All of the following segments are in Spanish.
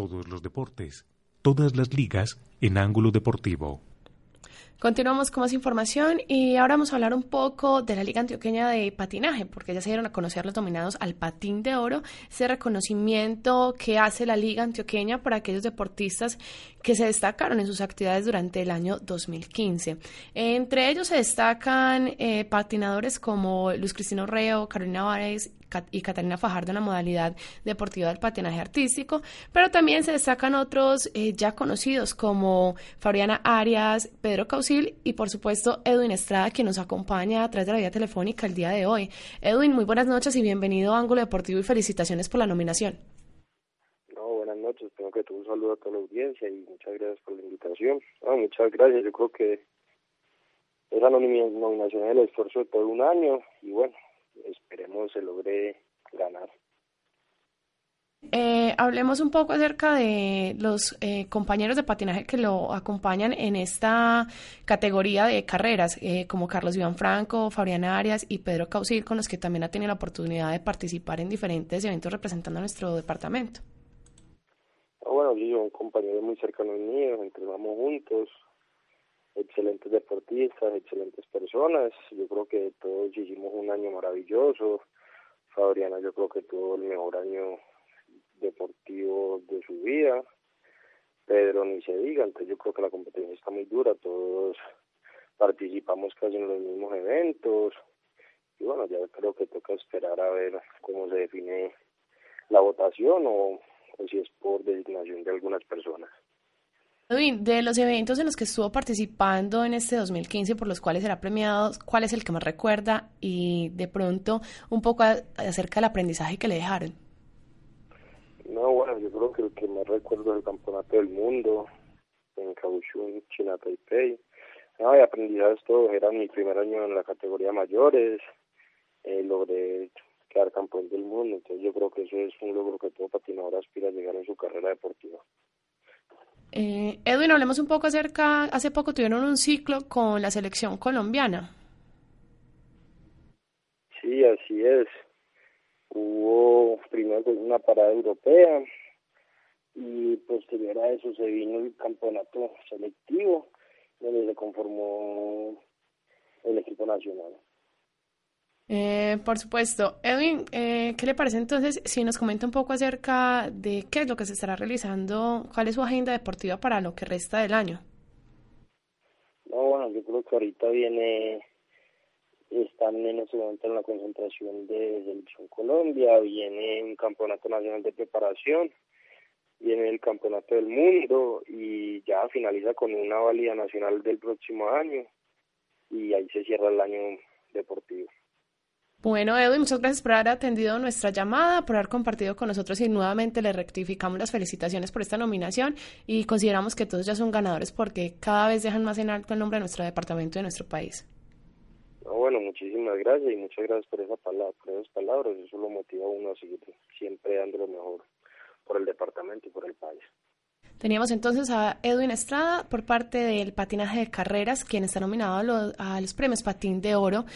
todos los deportes, todas las ligas en ángulo deportivo. Continuamos con más información y ahora vamos a hablar un poco de la Liga Antioqueña de Patinaje, porque ya se dieron a conocer los dominados al patín de oro, ese reconocimiento que hace la Liga Antioqueña para aquellos deportistas que se destacaron en sus actividades durante el año 2015. Entre ellos se destacan eh, patinadores como Luis Cristino Reo, Carolina Vares y Catalina Fajardo en la modalidad deportiva del patinaje artístico, pero también se destacan otros eh, ya conocidos como Fabriana Arias, Pedro Causil y por supuesto Edwin Estrada, quien nos acompaña a través de la vía telefónica el día de hoy. Edwin, muy buenas noches y bienvenido a Ángulo Deportivo y felicitaciones por la nominación. No, buenas noches, tengo que un saludo a toda la audiencia y muchas gracias por la invitación. muchas gracias, yo creo que esa nominación es el esfuerzo de todo un año y bueno, esperemos se logre ganar. Eh, hablemos un poco acerca de los eh, compañeros de patinaje que lo acompañan en esta categoría de carreras, eh, como Carlos Iván Franco, Fabián Arias y Pedro Causil, con los que también ha tenido la oportunidad de participar en diferentes eventos representando a nuestro departamento. Bueno, yo, un compañero muy cercano mío, entrenamos juntos, excelentes deportistas, excelentes personas. Yo creo que todos hicimos un año maravilloso. Fabriana yo creo que tuvo el mejor año deportivo de su vida. Pedro ni se diga, entonces yo creo que la competencia está muy dura, todos participamos casi en los mismos eventos y bueno, ya creo que toca esperar a ver cómo se define la votación o si es por designación de algunas personas. De los eventos en los que estuvo participando en este 2015, por los cuales será premiado, ¿cuál es el que más recuerda? Y de pronto, un poco acerca del aprendizaje que le dejaron. No, bueno, yo creo que el que más recuerdo es el Campeonato del Mundo en Kaohsiung, China, Taipei. No, y aprendizajes todo, era mi primer año en la categoría mayores, eh, logré quedar campeón del mundo, entonces yo creo que eso es un logro que todo patinador aspira a llegar en su carrera deportiva. Eh, Edwin, hablemos un poco acerca, hace poco tuvieron un ciclo con la selección colombiana. Sí, así es. Hubo primero una parada europea y posterior a eso se vino el campeonato selectivo donde se conformó el equipo nacional. Eh, por supuesto. Edwin, eh, ¿qué le parece entonces si nos comenta un poco acerca de qué es lo que se estará realizando, cuál es su agenda deportiva para lo que resta del año? No, bueno, yo creo que ahorita viene, están en este momento en la concentración de Selección Colombia, viene un campeonato nacional de preparación, viene el campeonato del mundo y ya finaliza con una válida nacional del próximo año y ahí se cierra el año deportivo. Bueno, Edwin, muchas gracias por haber atendido nuestra llamada, por haber compartido con nosotros y nuevamente le rectificamos las felicitaciones por esta nominación y consideramos que todos ya son ganadores porque cada vez dejan más en alto el nombre de nuestro departamento y de nuestro país. Bueno, muchísimas gracias y muchas gracias por, esa palabra, por esas palabras. Eso lo motiva a uno a seguir siempre dando lo mejor por el departamento y por el país. Teníamos entonces a Edwin Estrada por parte del patinaje de carreras, quien está nominado a los, premios Patín de Oro.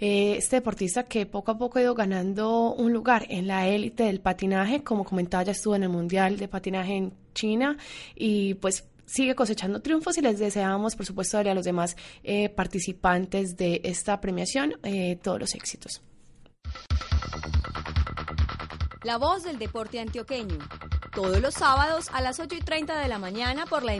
Eh, este deportista que poco a poco ha ido ganando un lugar en la élite del patinaje, como comentaba, ya estuvo en el Mundial de Patinaje en China y pues sigue cosechando triunfos y les deseamos, por supuesto, a los demás eh, participantes de esta premiación eh, todos los éxitos. La voz del deporte antioqueño todos los sábados a las 8 y 30 de la mañana por la